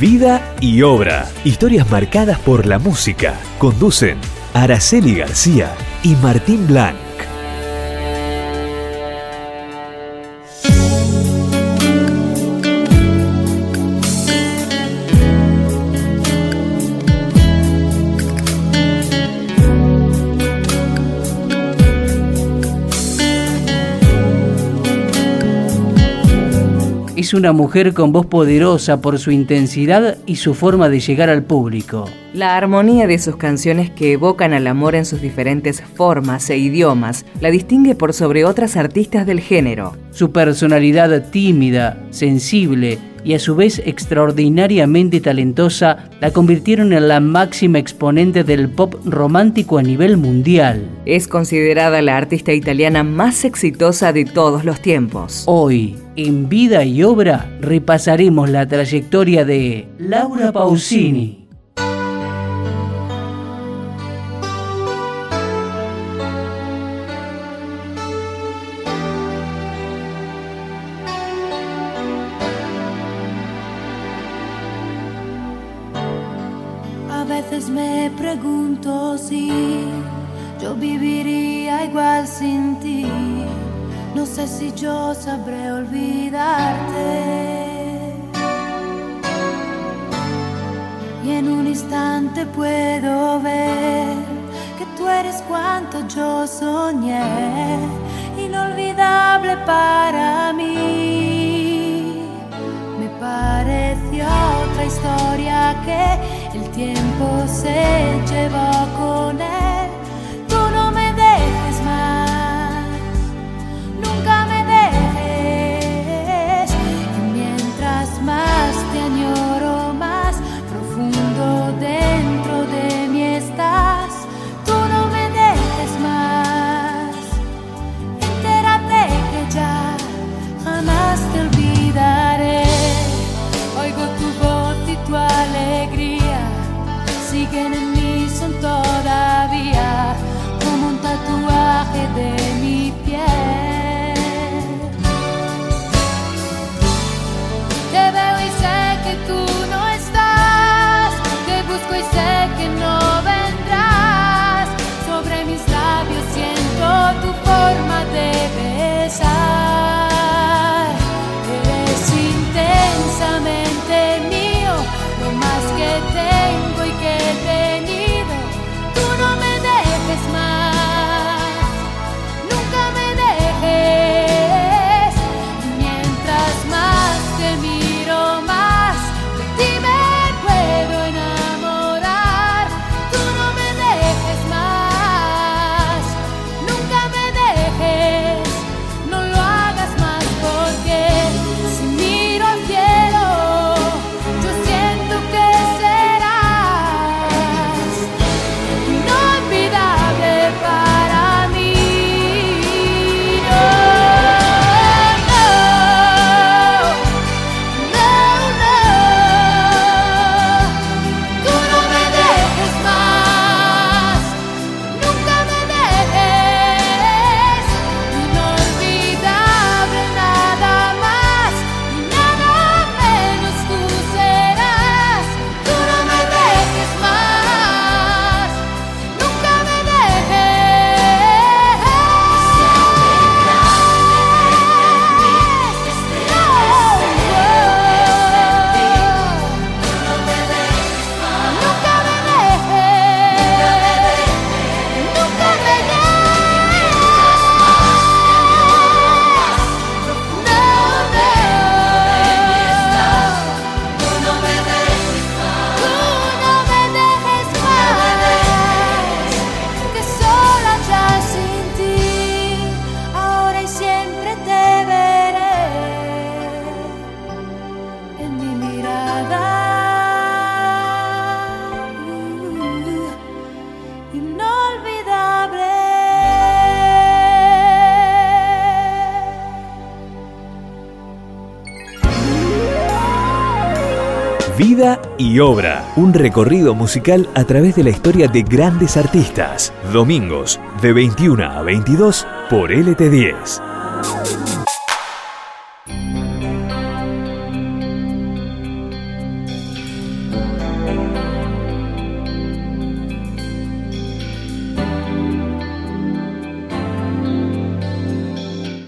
Vida y obra. Historias marcadas por la música. Conducen Araceli García y Martín Blanc. Es una mujer con voz poderosa por su intensidad y su forma de llegar al público. La armonía de sus canciones que evocan al amor en sus diferentes formas e idiomas la distingue por sobre otras artistas del género. Su personalidad tímida, sensible y a su vez extraordinariamente talentosa la convirtieron en la máxima exponente del pop romántico a nivel mundial. Es considerada la artista italiana más exitosa de todos los tiempos. Hoy, en vida y obra, repasaremos la trayectoria de Laura Pausini. Sabré olvidarte. Y en un instante puedo ver que tú eres cuanto yo soñé, inolvidable para mí. Me pareció otra historia que el tiempo se llevó y obra. Un recorrido musical a través de la historia de grandes artistas. Domingos de 21 a 22 por LT10.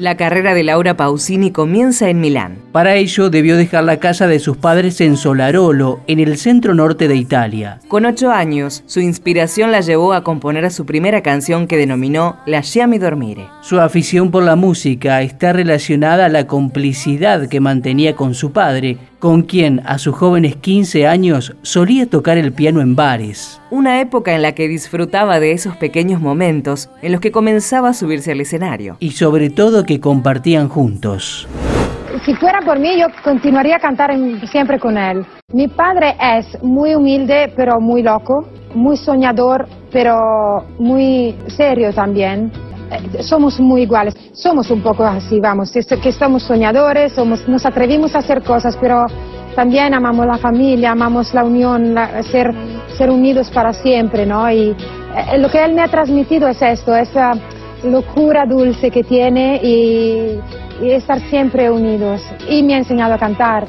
La carrera de Laura Pausini comienza en Milán. Para ello debió dejar la casa de sus padres en Solarolo, en el centro norte de Italia. Con ocho años, su inspiración la llevó a componer su primera canción que denominó Lasciami dormire. Su afición por la música está relacionada a la complicidad que mantenía con su padre, con quien a sus jóvenes 15 años solía tocar el piano en bares. Una época en la que disfrutaba de esos pequeños momentos en los que comenzaba a subirse al escenario. Y sobre todo que compartían juntos. Si fuera por mí, yo continuaría a cantar siempre con él. Mi padre es muy humilde, pero muy loco, muy soñador, pero muy serio también. Eh, somos muy iguales, somos un poco así, vamos, que somos soñadores, somos, nos atrevimos a hacer cosas, pero también amamos la familia, amamos la unión, ser, ser unidos para siempre, ¿no? Y eh, lo que él me ha transmitido es esto, esa locura dulce que tiene y, y estar siempre unidos. Y me ha enseñado a cantar.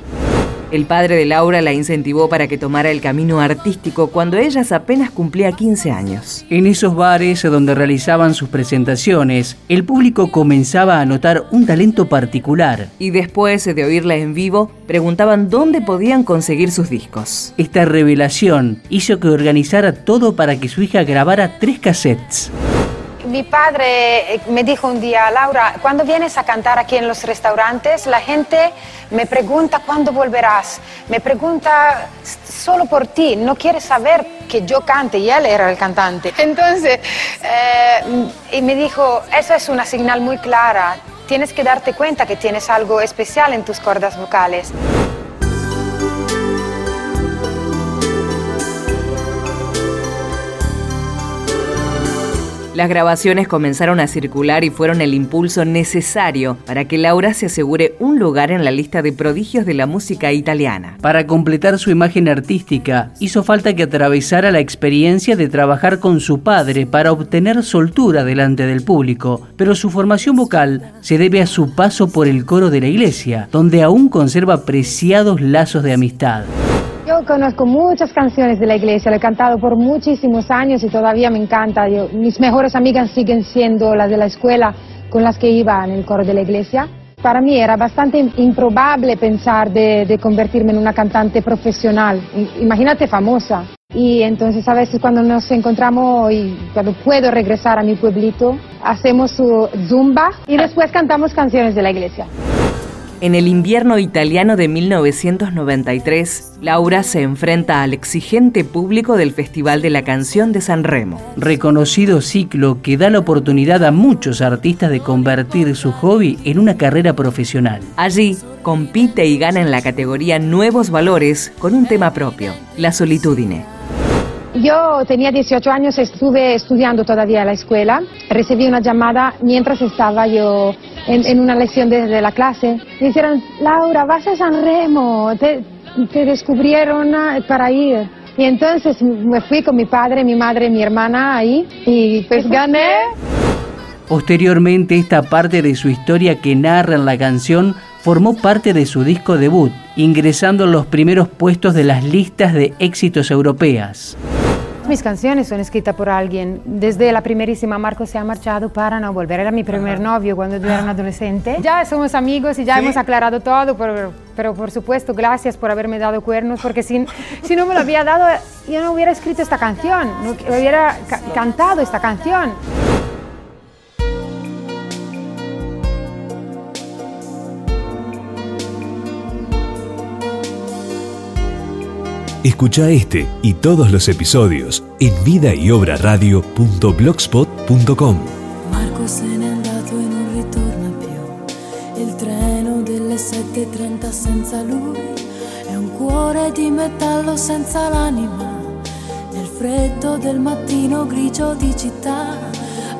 El padre de Laura la incentivó para que tomara el camino artístico cuando ella apenas cumplía 15 años. En esos bares donde realizaban sus presentaciones, el público comenzaba a notar un talento particular. Y después de oírla en vivo, preguntaban dónde podían conseguir sus discos. Esta revelación hizo que organizara todo para que su hija grabara tres cassettes. Mi padre eh, me dijo un día, Laura, cuando vienes a cantar aquí en los restaurantes, la gente me pregunta cuándo volverás, me pregunta solo por ti, no quiere saber que yo cante y él era el cantante. Entonces, eh, y me dijo, eso es una señal muy clara, tienes que darte cuenta que tienes algo especial en tus cuerdas vocales. Las grabaciones comenzaron a circular y fueron el impulso necesario para que Laura se asegure un lugar en la lista de prodigios de la música italiana. Para completar su imagen artística, hizo falta que atravesara la experiencia de trabajar con su padre para obtener soltura delante del público, pero su formación vocal se debe a su paso por el coro de la iglesia, donde aún conserva preciados lazos de amistad. Yo conozco muchas canciones de la iglesia, lo he cantado por muchísimos años y todavía me encanta. mis mejores amigas siguen siendo las de la escuela con las que iba en el coro de la iglesia. Para mí era bastante improbable pensar de, convertirme en una cantante profesional, imagínate famosa. Y entonces a veces cuando nos encontramos y cuando puedo regresar a mi pueblito, hacemos su zumba y después cantamos canciones de la iglesia. En el invierno italiano de 1993, Laura se enfrenta al exigente público del Festival de la Canción de San Remo. Reconocido ciclo que da la oportunidad a muchos artistas de convertir su hobby en una carrera profesional. Allí, compite y gana en la categoría Nuevos Valores con un tema propio, la solitudine. Yo tenía 18 años, estuve estudiando todavía en la escuela, recibí una llamada mientras estaba yo en, una lección de, la clase. Me dijeron, Laura, vas a San Remo, te, descubrieron ah, para ir. Y entonces me fui con mi padre, mi madre, mi hermana ahí y pues gané. Posteriormente esta parte de su historia que narra en la canción formó parte de su disco debut, ingresando en los primeros puestos de las listas de éxitos europeas. Mis canciones son escritas por alguien. Desde la primerísima Marco se ha marchado para no volver. Era mi primer novio cuando yo era un adolescente. Ya somos amigos y ya hemos aclarado todo, pero, pero, por supuesto gracias por haberme dado cuernos, porque si, si no me lo había dado, yo no hubiera escrito esta canción, no hubiera cantado esta canción. Escucha este y todos los episodios en vidayobraradio.blogspot.com. Marco se n'è andato e non ritorna più. Il treno delle 7.30 senza lui è un cuore di metallo senza l'anima. Nel freddo del mattino grigio di città,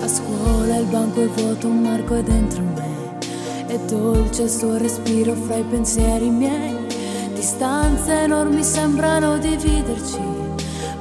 a scuola il banco è vuoto, Marco è dentro me. È dolce il suo respiro fra i pensieri miei Distanze enormi sembrano dividerci,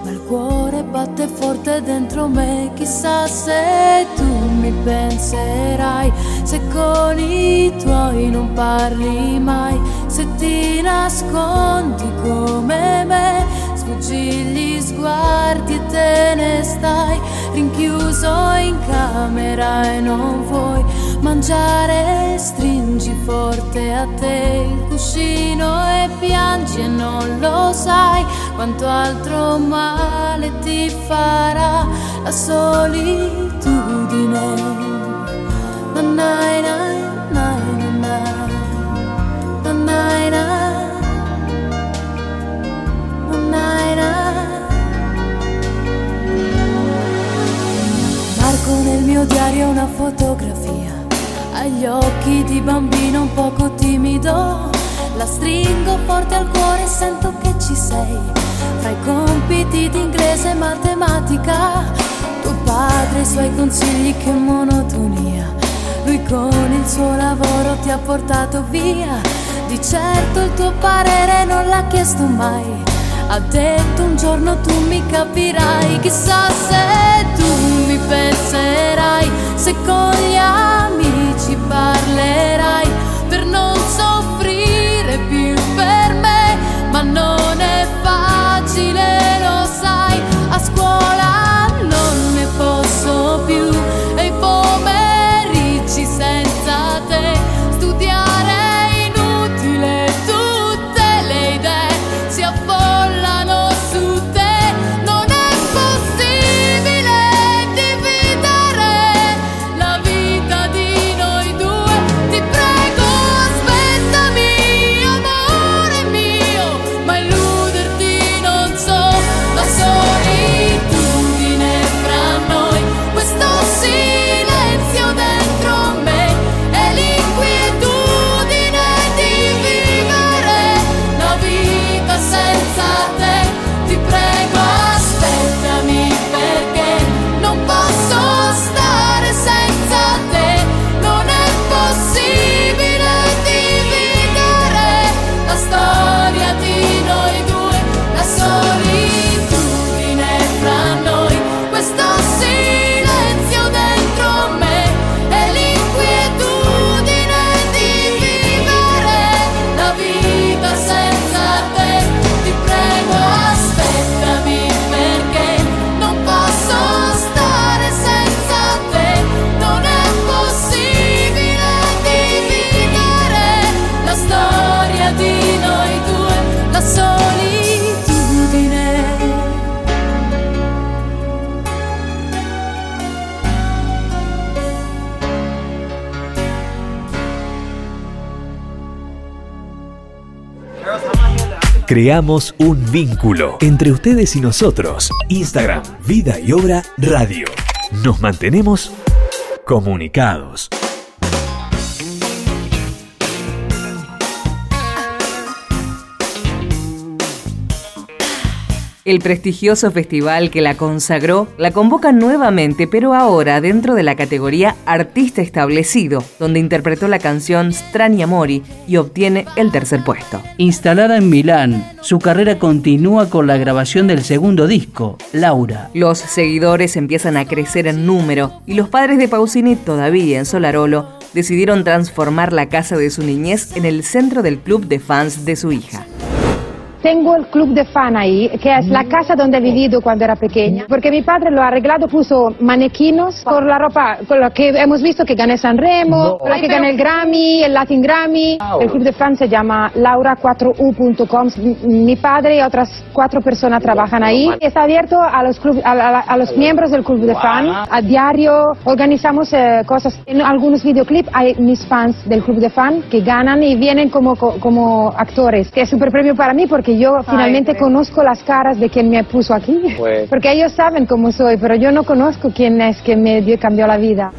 ma il cuore batte forte dentro me. Chissà se tu mi penserai, se con i tuoi non parli mai, se ti nascondi come me, sfuggi gli sguardi e te ne stai rinchiuso in camera e non vuoi mangiare, stringi forte a te il cuscino e piangi e non lo sai quanto altro male ti farà la solitudine. Nanai, nai, nai, diario una fotografia agli occhi di bambino un poco timido. La stringo forte al cuore e sento che ci sei. Fra i compiti di inglese e matematica, tuo padre e i suoi consigli che monotonia. Lui con il suo lavoro ti ha portato via. Di certo il tuo parere non l'ha chiesto mai. Ha detto un giorno tu mi capirai, chissà se tu mi penserai, se con gli amici parlerai per non soffrire più per me, ma non è Creamos un vínculo entre ustedes y nosotros. Instagram, Vida y Obra Radio. Nos mantenemos comunicados. El prestigioso festival que la consagró la convoca nuevamente, pero ahora dentro de la categoría Artista Establecido, donde interpretó la canción Strani Amori y obtiene el tercer puesto. Instalada en Milán, su carrera continúa con la grabación del segundo disco, Laura. Los seguidores empiezan a crecer en número y los padres de Pausini, todavía en Solarolo, decidieron transformar la casa de su niñez en el centro del club de fans de su hija. Tengo el club de fan ahí, que es la casa donde he vivido cuando era pequeña, porque mi padre lo ha arreglado, puso manequinos con la ropa, con la que hemos visto que gané Sanremo, con la que gané el Grammy, el Latin Grammy. El club de fan se llama laura4u.com. M- Mi padre y otras cuatro personas trabajan ahí. Está abierto a los, club- a, a- a los miembros del club de fan. A diario organizamos eh, cosas. En algunos videoclips hay mis fans del club de fan que ganan y vienen como, co- como actores, que es super premio para mí porque yo finalmente conozco las caras de quien me puso aquí. Porque ellos saben cómo soy, pero yo no conozco quién es que me dio, cambió la vida.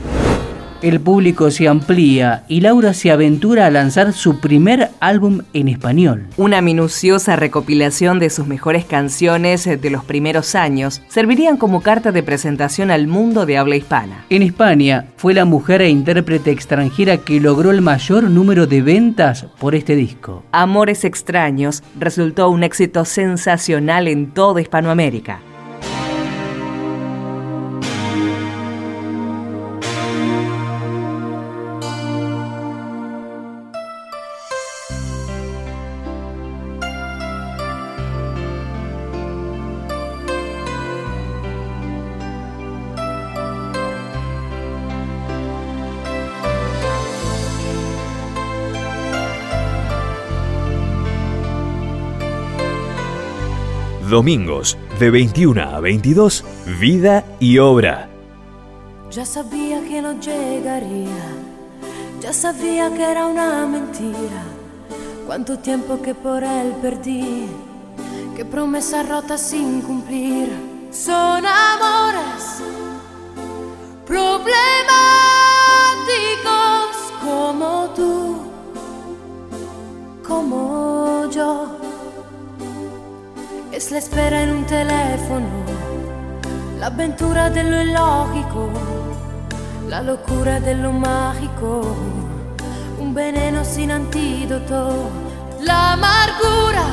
El público se amplía y Laura se aventura a lanzar su primer álbum en español. Una minuciosa recopilación de sus mejores canciones de los primeros años servirían como carta de presentación al mundo de habla hispana. En España fue la mujer e intérprete extranjera que logró el mayor número de ventas por este disco. Amores extraños resultó un éxito sensacional en toda Hispanoamérica. Domingos de 21 a 22, Vida y Obra. Ya sabía que no llegaría, ya sabía que era una mentira. Cuánto tiempo que por él perdí, qué promesas rotas sin cumplir. Son amores problemáticos como tú, como yo. Es la espera en un teléfono, la aventura de lo illogico, la locura de lo mágico, un veneno sin antídoto, la amargura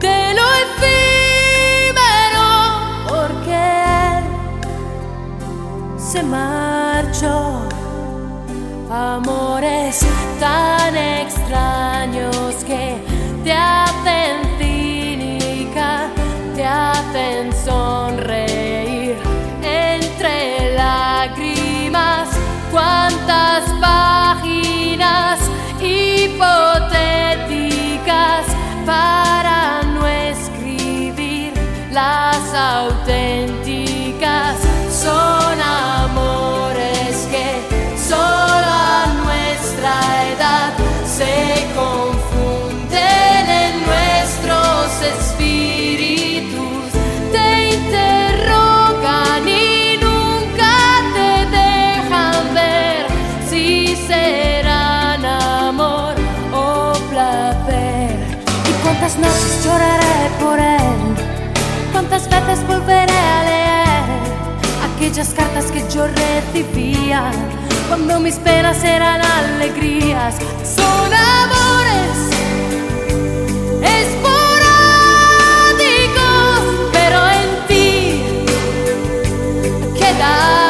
de lo efímero, porque se marchó. Amores tan extraños que te hacen hacen sonreír entre lágrimas. Cuántas páginas hipotéticas para no escribir las auténticas son amores que solo a nuestra edad se cuántas noches lloraré por él? ¿Cuántas veces volveré a leer aquellas cartas que yo recibía cuando mis penas eran alegrías? Son amores esporádicos, pero en ti quedarán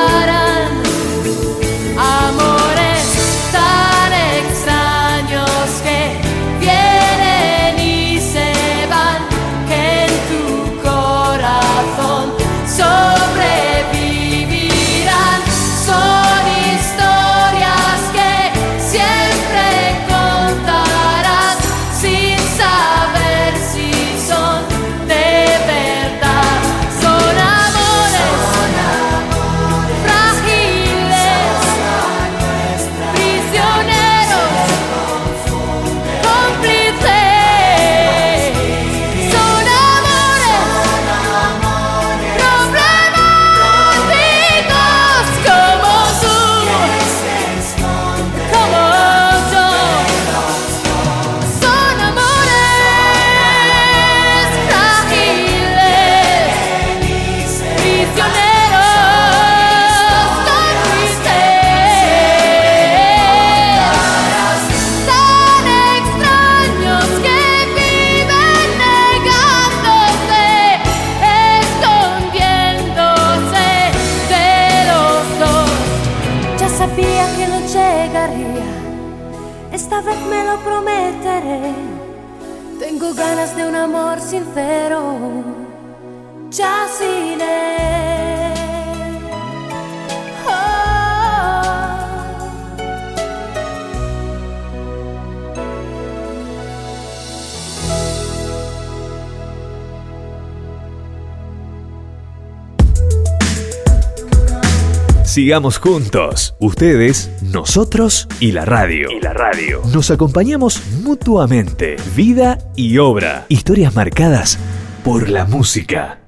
Sigamos juntos. Ustedes, nosotros y la radio. Y la radio. Nos acompañamos mutuamente. Vida y obra. Historias marcadas por la música.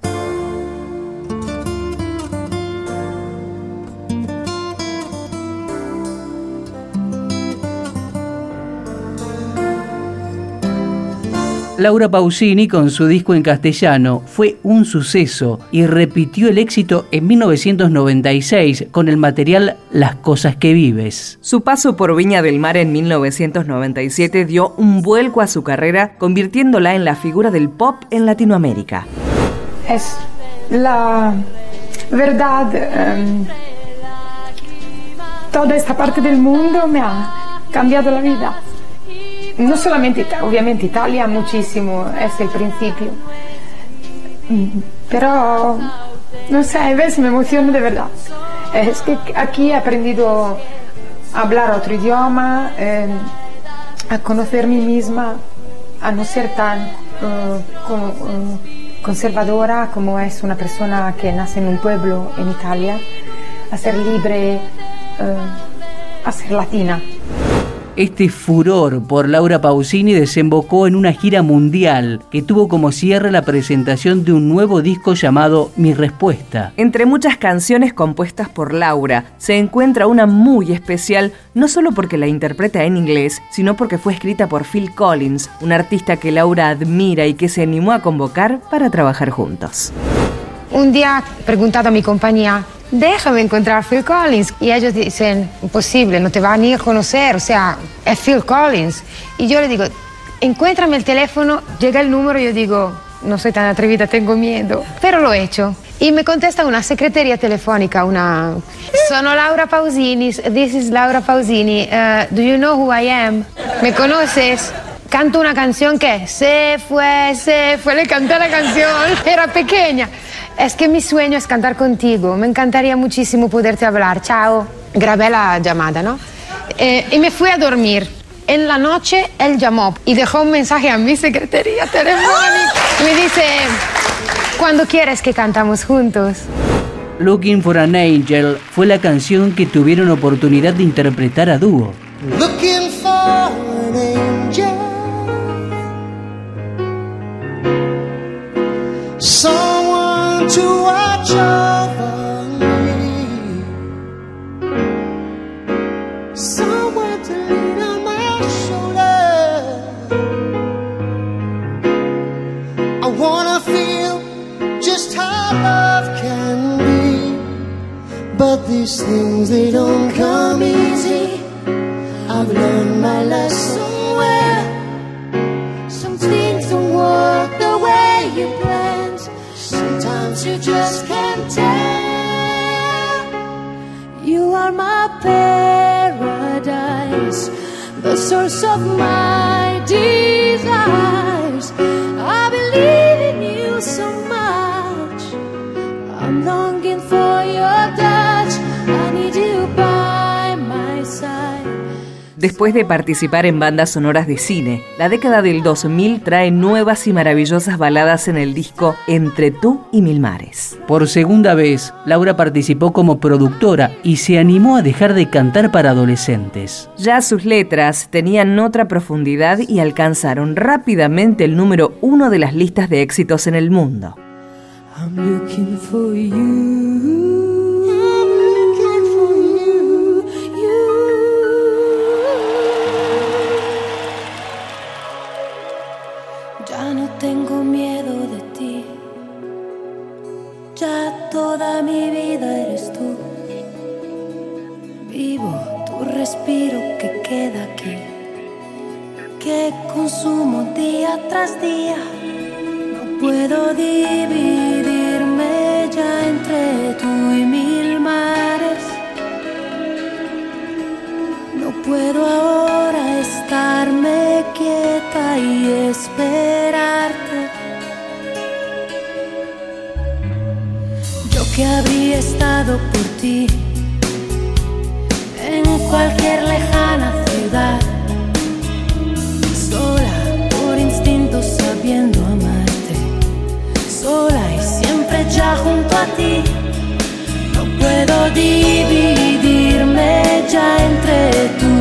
Laura Pausini con su disco en castellano fue un suceso y repitió el éxito en 1996 con el material Las cosas que vives. Su paso por Viña del Mar en 1997 dio un vuelco a su carrera, convirtiéndola en la figura del pop en Latinoamérica. Es la verdad. em, toda esta parte del mundo me ha cambiado la vida. No solamente, Ita- obviamente Italia muchísimo, es el principio. Pero, no sé, a veces me emociono de verdad. Es que aquí he aprendido a hablar otro idioma, em, a conocer mí misma, a no ser tan conservadora, como es una persona que nace en un pueblo en Italia, a ser libre, a ser latina. Este furor por Laura Pausini desembocó en una gira mundial que tuvo como cierre la presentación de un nuevo disco llamado Mi Respuesta. Entre muchas canciones compuestas por Laura, se encuentra una muy especial, no solo porque la interpreta en inglés, sino porque fue escrita por Phil Collins, un artista que Laura admira y que se animó a convocar para trabajar juntos. Un día preguntado a mi compañía, déjame encontrar a Phil Collins. Y ellos dicen, imposible, no te va ni a conocer, o sea, es Phil Collins. Y yo le digo, encuéntrame el teléfono, llega el número yo digo, no soy tan atrevida, tengo miedo, pero lo he hecho. Y me contesta una secretaria telefónica, una... Sono Laura Pausini, this is Laura Pausini, uh, do you know who I am? ¿Me conoces? Canto una canción que se fue, se fue, le canté la canción, era pequeña. Es que mi sueño es cantar contigo. Me encantaría muchísimo poderte hablar. Chao. Grabé la llamada, ¿no? Eh, y me fui a dormir. En la noche él llamó y dejó un mensaje a mi secretaría telefónica. Me dice, ¿cuándo quieres que cantamos juntos? Looking for an Angel fue la canción que tuvieron oportunidad de interpretar a dúo. Looking for an angel. To watch over me. Someone to lean on my shoulder. I wanna feel just how love can be. But these things, they don't come easy. I've learned my lesson just can't tell. You are my paradise, the source of my desires. I believe in you so much. Después de participar en bandas sonoras de cine, la década del 2000 trae nuevas y maravillosas baladas en el disco Entre tú y Mil Mares. Por segunda vez, Laura participó como productora y se animó a dejar de cantar para adolescentes. Ya sus letras tenían otra profundidad y alcanzaron rápidamente el número uno de las listas de éxitos en el mundo. No puedo dividirme ya entre tú y mil mares. No puedo ahora estarme quieta y esperarte. Yo que habría estado por ti en cualquier lejana ciudad amarte, sola y siempre ya junto a ti. No puedo dividirme ya entre tú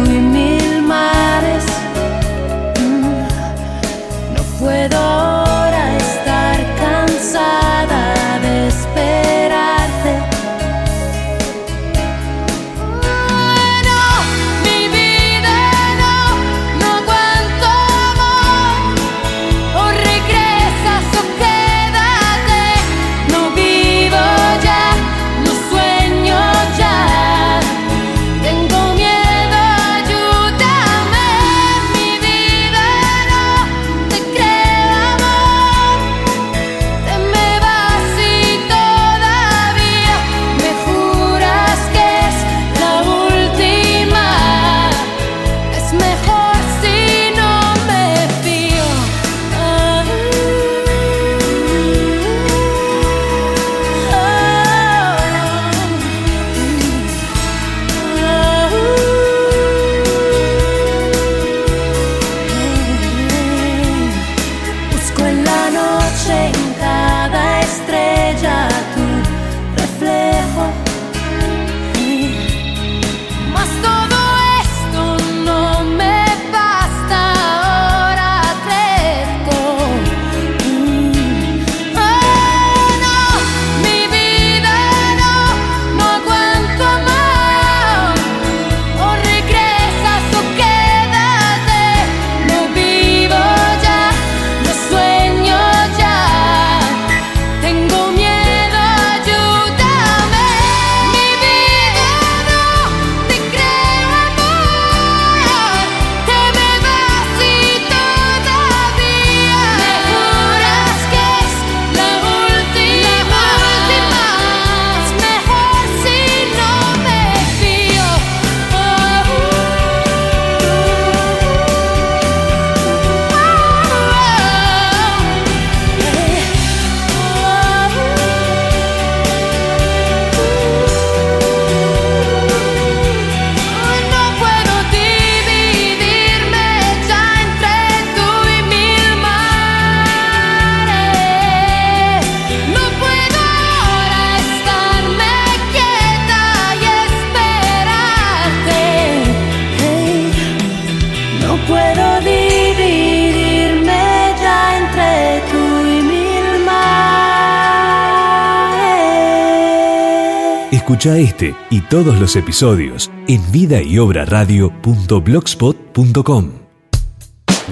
Escucha este y todos los episodios en vida y obra radio.blogspot.com.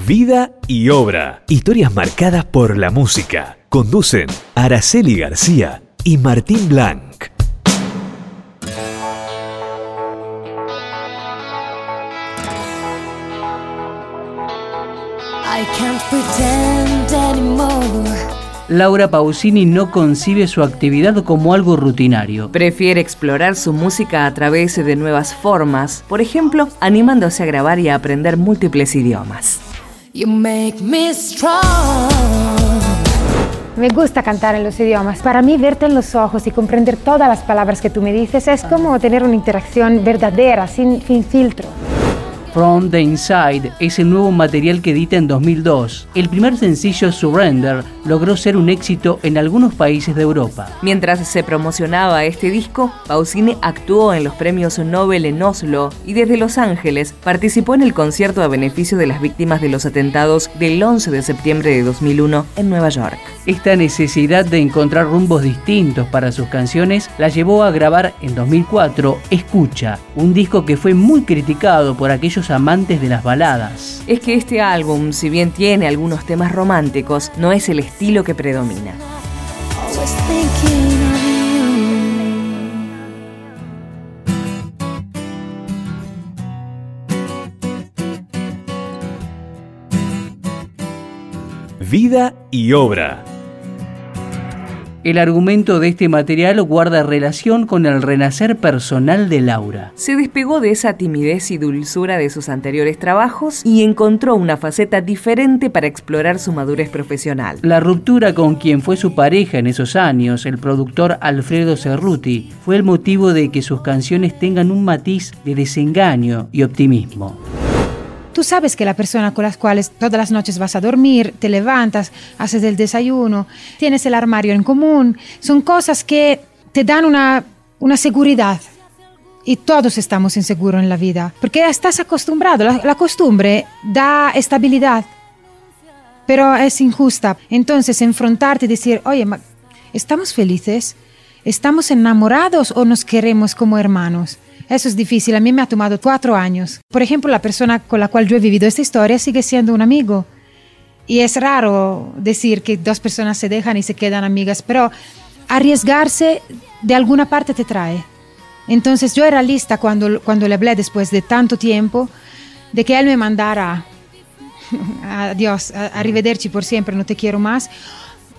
Vida y obra. Historias marcadas por la música. Conducen Araceli García y Martín Blanc. Laura Pausini no concibe su actividad como algo rutinario. Prefiere explorar su música a través de nuevas formas, por ejemplo, animándose a grabar y a aprender múltiples idiomas. You make me strong. Me gusta cantar en los idiomas. Para mí, verte en los ojos y comprender todas las palabras que tú me dices es como tener una interacción verdadera, sin, sin filtro. From the Inside es el nuevo material que edita en 2002. El primer sencillo Surrender logró ser un éxito en algunos países de Europa. Mientras se promocionaba este disco, Pausini actuó en los premios Nobel en Oslo y desde Los Ángeles participó en el concierto a beneficio de las víctimas de los atentados del 11 de septiembre de 2001 en Nueva York. Esta necesidad de encontrar rumbos distintos para sus canciones la llevó a grabar en 2004 Escucha, un disco que fue muy criticado por aquellos amantes de las baladas. Es que este álbum, si bien tiene algunos temas románticos, no es el estilo que predomina. Vida y obra. El argumento de este material guarda relación con el renacer personal de Laura. Se despegó de esa timidez y dulzura de sus anteriores trabajos y encontró una faceta diferente para explorar su madurez profesional. La ruptura con quien fue su pareja en esos años, el productor Alfredo Cerruti, fue el motivo de que sus canciones tengan un matiz de desengaño y optimismo. Tú sabes que la persona con las cuales todas las noches vas a dormir, te levantas, haces el desayuno, tienes el armario en común, son cosas que te dan una, una seguridad. Y todos estamos inseguros en la vida, porque estás acostumbrado. La, la costumbre da estabilidad, pero es injusta. Entonces, enfrentarte y decir, oye, ¿estamos felices? ¿Estamos enamorados o nos queremos como hermanos? Eso es difícil. A mí me ha tomado cuatro años. Por ejemplo, la persona con la cual yo he vivido esta historia sigue siendo un amigo. Y es raro decir que dos personas se dejan y se quedan amigas, pero arriesgarse de alguna parte te trae. Entonces yo era lista cuando, cuando le hablé después de tanto tiempo de que él me mandara adiós, arrivederci por siempre, no te quiero más.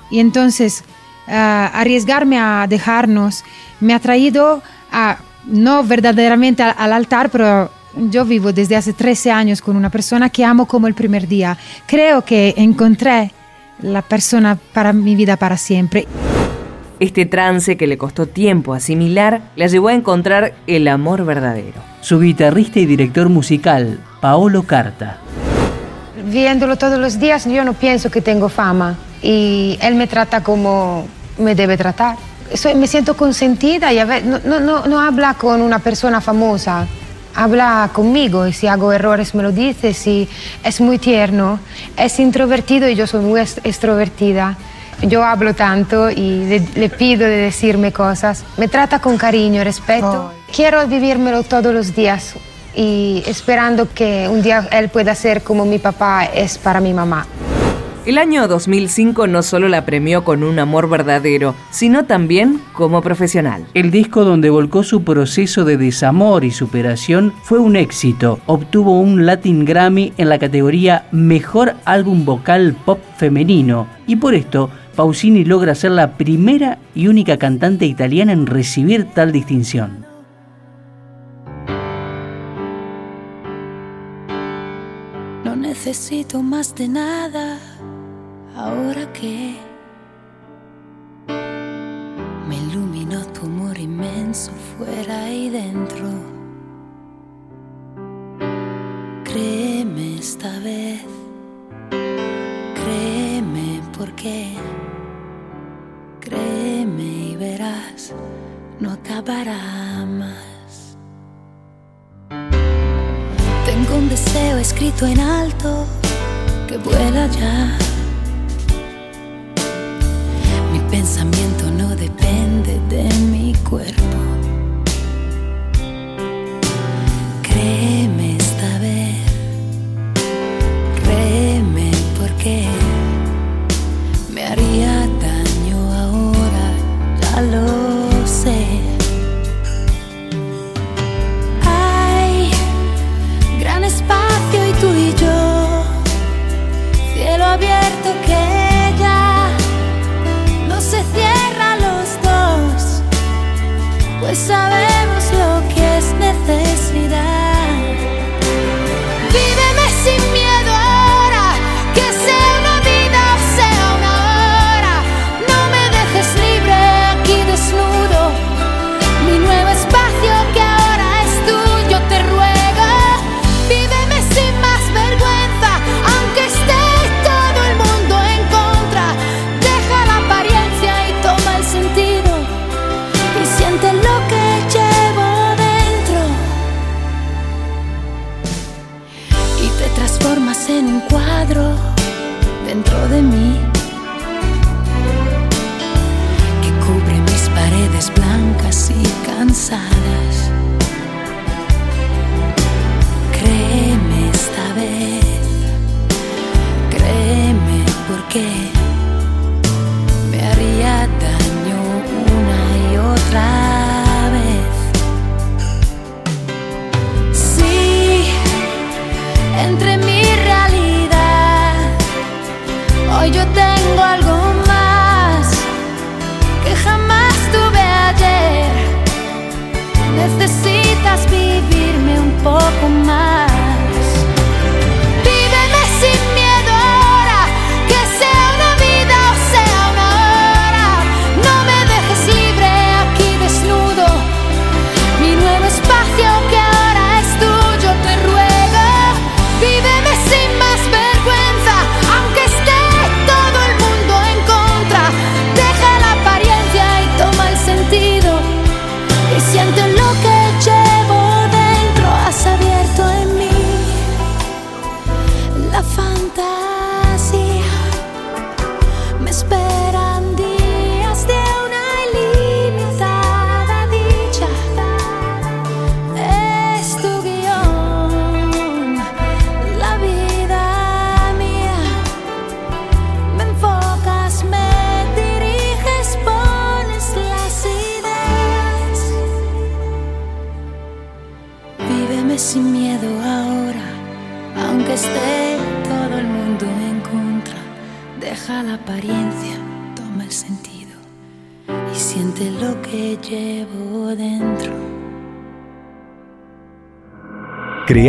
Y entonces ah, arriesgarme a dejarnos me ha traído a, no verdaderamente al, al altar, pero yo vivo desde hace 13 años con una persona que amo como el primer día. Creo que encontré la persona para mi vida para siempre. Este trance que le costó tiempo asimilar la llevó a encontrar el amor verdadero. Su guitarrista y director musical, Paolo Carta. Viéndolo todos los días, yo no pienso que tengo fama y él me trata como me debe tratar. Soy- me siento consentida y a ve- no, no, no, no habla con una persona famosa, habla conmigo y si hago errores me lo dice, si es muy tierno, es introvertido y yo soy muy extrovertida. Yo hablo tanto y le, le pido de decirme cosas. Me trata con cariño, respeto. Quiero vivírmelo todos los días y esperando que un día él pueda ser como mi papá es para mi mamá. El año 2005 no solo la premió con un amor verdadero, sino también como profesional. El disco donde volcó su proceso de desamor y superación fue un éxito. Obtuvo un Latin Grammy en la categoría Mejor Álbum Vocal Pop Femenino y por esto Pausini logra ser la primera y única cantante italiana en recibir tal distinción. No necesito más de nada ahora que me iluminó tu amor inmenso fuera y dentro. Créeme esta vez, créeme porque, créeme y verás, no acabará más. Tengo un deseo escrito en alto que vuela ya. Pensamiento no depende de mi cuerpo. Créeme esta vez, créeme porque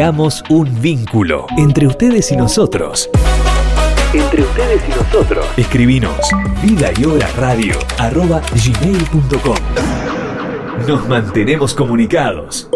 Creamos un vínculo entre ustedes y nosotros. Entre ustedes y nosotros. Escribinos vida y obra radio arroba gmail.com. Nos mantenemos comunicados.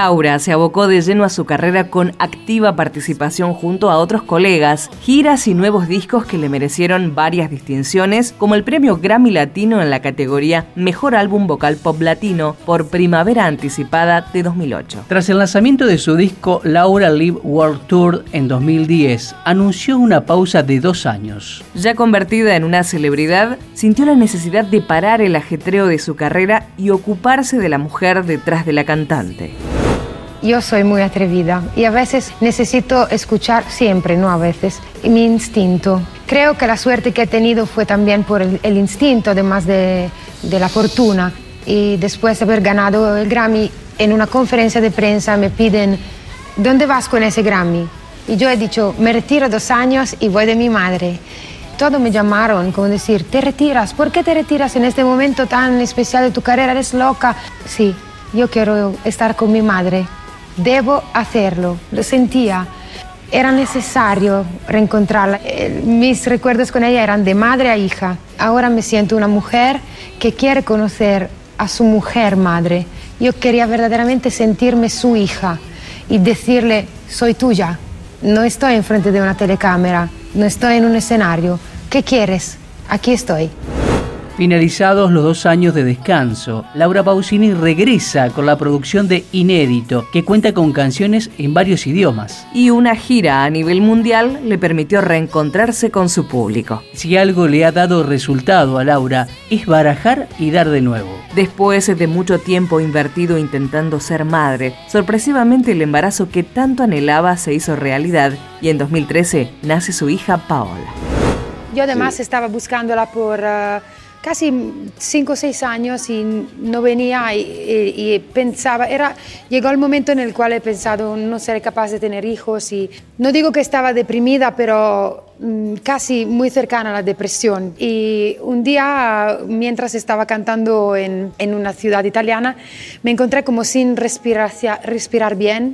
Laura se abocó de lleno a su carrera con activa participación junto a otros colegas, giras y nuevos discos que le merecieron varias distinciones, como el premio Grammy Latino en la categoría Mejor Álbum Vocal Pop Latino por Primavera Anticipada de 2008. Tras el lanzamiento de su disco Laura Live World Tour en 2010, anunció una pausa de dos años. Ya convertida en una celebridad, sintió la necesidad de parar el ajetreo de su carrera y ocuparse de la mujer detrás de la cantante. Yo soy muy atrevida y a veces necesito escuchar siempre, no a veces, mi instinto. Creo que la suerte que he tenido fue también por el, el instinto, además de, de la fortuna. Y después de haber ganado el Grammy, en una conferencia de prensa me piden, ¿dónde vas con ese Grammy? Y yo he dicho, me retiro dos años y voy de mi madre. Todos me llamaron, como decir, ¿te retiras? ¿Por qué te retiras en este momento tan especial de tu carrera? ¿Eres loca? Sí, yo quiero estar con mi madre. Debo hacerlo. Lo sentía. Era necesario reencontrarla. Eh, Mis recuerdos con ella eran de madre a hija. Ahora me siento una mujer que quiere conocer a su mujer madre. Yo quería verdaderamente sentirme su hija y decirle, soy tuya. No estoy enfrente de una telecámara, no estoy en un escenario. ¿Qué quieres? Aquí estoy. Finalizados los dos años de descanso, Laura Pausini regresa con la producción de Inédito, que cuenta con canciones en varios idiomas. Y una gira a nivel mundial le permitió reencontrarse con su público. Si algo le ha dado resultado a Laura, es barajar y dar de nuevo. Después de mucho tiempo invertido intentando ser madre, sorpresivamente el embarazo que tanto anhelaba se hizo realidad y en 2013 nace su hija Paola. Yo además estaba buscándola por... Uh, casi cinco o seis años y no venía y, pensaba, era, llegó el momento en el cual he pensado no seré capaz de tener hijos y no digo que estaba deprimida, pero casi muy cercana a la depresión. Y un día, mientras estaba cantando en, en una ciudad italiana, me encontré como sin respirar, respirar bien,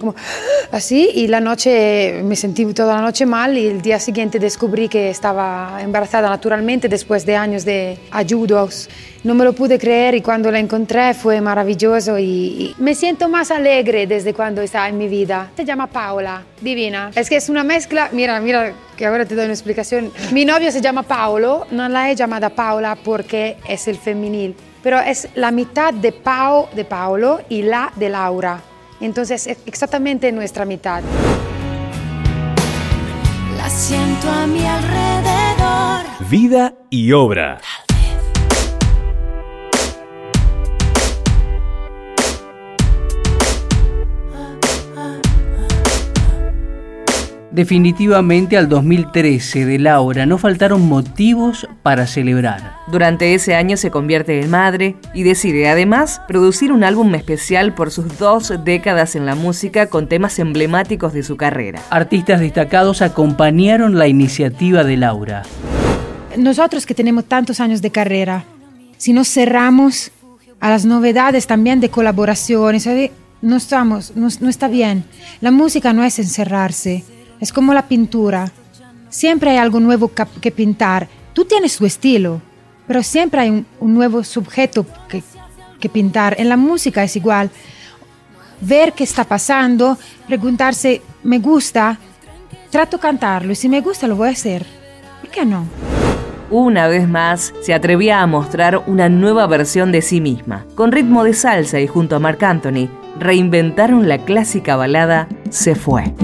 así, y la noche me sentí toda la noche mal y el día siguiente descubrí que estaba embarazada naturalmente después de años de ayudos. No me lo pude creer y cuando la encontré fue maravilloso y, y me siento más alegre desde cuando está en mi vida. Se llama Paola, divina. Es que es una mezcla, mira, mira, que ahora te doy una explicación. Mi novio se llama Paolo, no la he llamado Paola porque es el femenil, pero es la mitad de Pao de Paolo y la de Laura. Entonces es exactamente nuestra mitad. La siento a mi alrededor. Vida y obra. Definitivamente al 2013 de Laura no faltaron motivos para celebrar. Durante ese año se convierte en madre y decide además producir un álbum especial por sus dos décadas en la música con temas emblemáticos de su carrera. Artistas destacados acompañaron la iniciativa de Laura. Nosotros que tenemos tantos años de carrera, si nos cerramos a las novedades también de colaboraciones, no, estamos, no, no está bien. La música no es encerrarse es como la pintura. Siempre hay algo nuevo que pintar. Tú tienes tu estilo, pero siempre hay un, nuevo sujeto que, pintar. En la música es igual. Ver qué está pasando, preguntarse, ¿me gusta? Trato cantarlo y si me gusta lo voy a hacer. ¿Por qué no? Una vez más, se atrevía a mostrar una nueva versión de sí misma. Con ritmo de salsa y junto a Marc Anthony, reinventaron la clásica balada Se fue.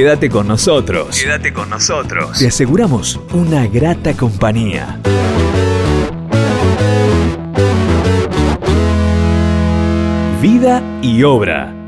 Quédate con nosotros. Quédate con nosotros. Te aseguramos una grata compañía. Vida y obra.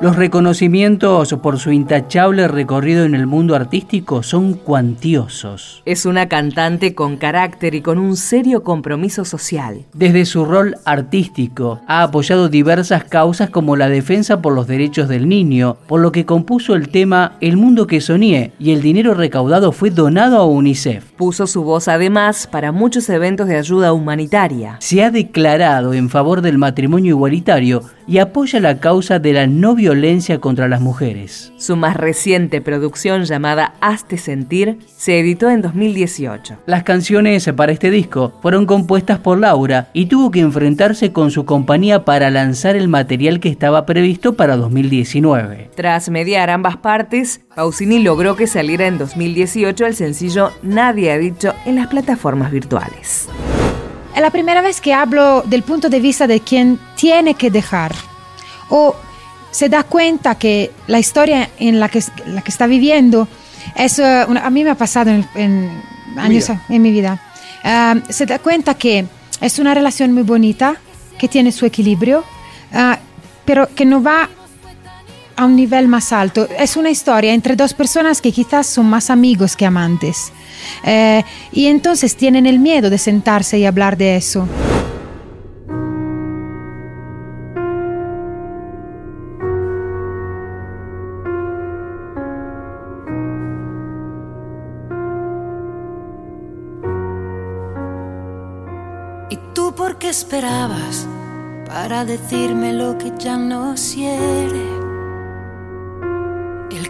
Los reconocimientos por su intachable recorrido en el mundo artístico son cuantiosos. Es una cantante con carácter y con un serio compromiso social. Desde su rol artístico, ha apoyado diversas causas como la defensa por los derechos del niño, por lo que compuso el tema El mundo que soñé y el dinero recaudado fue donado a UNICEF. Puso su voz además para muchos eventos de ayuda humanitaria. Se ha declarado en favor del matrimonio igualitario y apoya la causa de la no violencia contra las mujeres. Su más reciente producción llamada Hazte Sentir se editó en 2018. Las canciones para este disco fueron compuestas por Laura y tuvo que enfrentarse con su compañía para lanzar el material que estaba previsto para 2019. Tras mediar ambas partes, Pausini logró que saliera en 2018 el sencillo Nadie ha dicho en las plataformas virtuales. Es la primera vez que hablo del punto de vista de quien tiene que dejar. O se da cuenta que la historia en la que, la que está viviendo es una- a mí me ha pasado en, en años en mi vida. Um, se da cuenta que es una relación muy bonita, que tiene su equilibrio, uh, pero que no va a un nivel más alto. Es una historia entre dos personas que quizás son más amigos que amantes. Eh, y entonces tienen el miedo de sentarse y hablar de eso. ¿Y tú por qué esperabas para decirme lo que ya no quiere?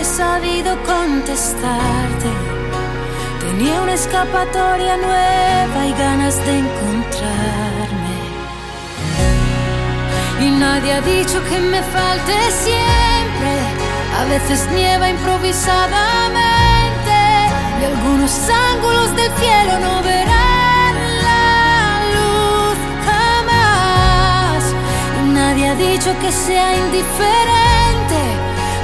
he sabido contestarte. Tenía una escapatoria nueva y ganas de encontrarme. Y nadie ha dicho que me falte siempre. A veces nieva improvisadamente y algunos ángulos del cielo no verán la luz jamás. Y nadie ha dicho que sea indiferente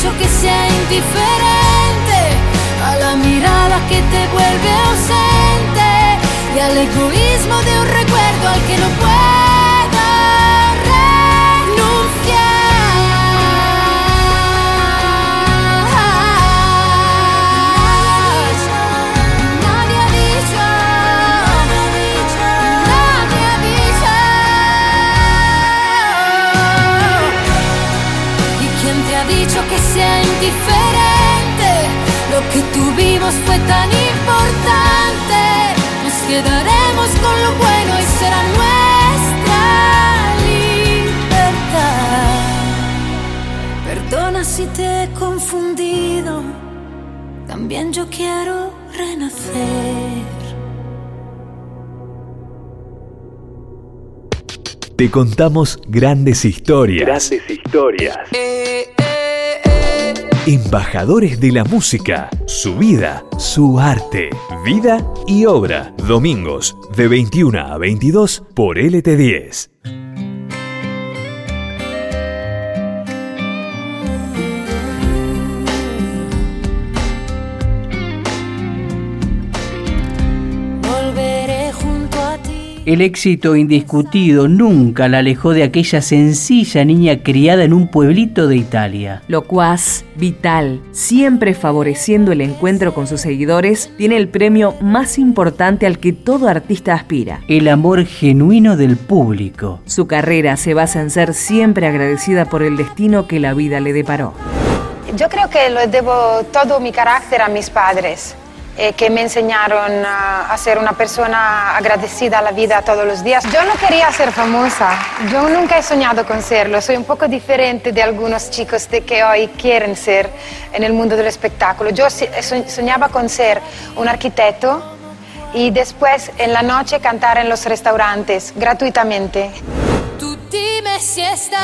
dicho que sea indiferente a la mirada que te vuelve ausente y al egoísmo de un recuerdo al que no puedo diferente. Lo que tuvimos fue tan importante. Nos quedaremos con lo bueno y será nuestra libertad. Perdona si te he confundido. También yo quiero renacer. Te contamos grandes historias. Grandes historias. Eh. Embajadores de la música, su vida, su arte, vida y obra. Domingos de 21 a 22 por LT10. El éxito indiscutido nunca la alejó de aquella sencilla niña criada en un pueblito de Italia. Locuaz, vital, siempre favoreciendo el encuentro con sus seguidores, tiene el premio más importante al que todo artista aspira. El amor genuino del público. Su carrera se basa en ser siempre agradecida por el destino que la vida le deparó. Yo creo que lo debo todo mi carácter a mis padres. Eh, que me enseñaron a, ser una persona agradecida a la vida todos los días. Yo no quería ser famosa, yo nunca he soñado con serlo, soy un poco diferente de algunos chicos de que hoy quieren ser en el mundo del espectáculo. Yo soñaba con ser un arquitecto y después en la noche cantar en los restaurantes gratuitamente. Tú dime si estás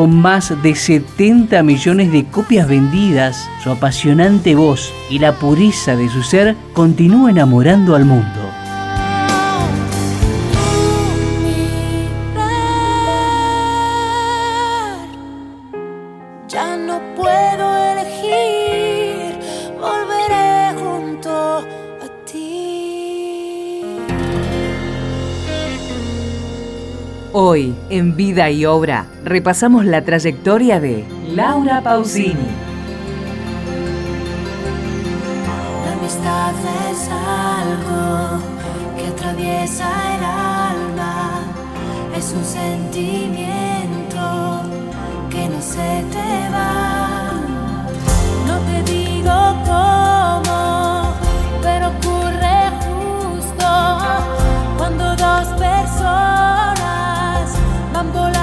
con más de 70 millones de copias vendidas, su apasionante voz y la pureza de su ser continúa enamorando al mundo. Hoy, en Vida y Obra, repasamos la trayectoria de Laura Pausini. La amistad es algo que atraviesa el alma, es un sentimiento que no se te va. No te digo cómo, pero ocurre justo cuando dos personas Vida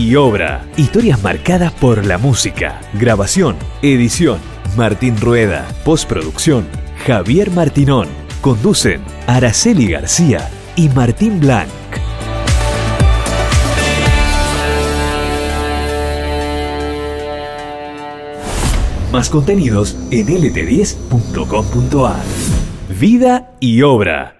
y obra. Historias marcadas por la música. Grabación, edición. Martín Rueda. Postproducción. Javier Martinón. Conducen Araceli García y Martín Blanc. Más contenidos en lt10.com.ar. Vida y obra.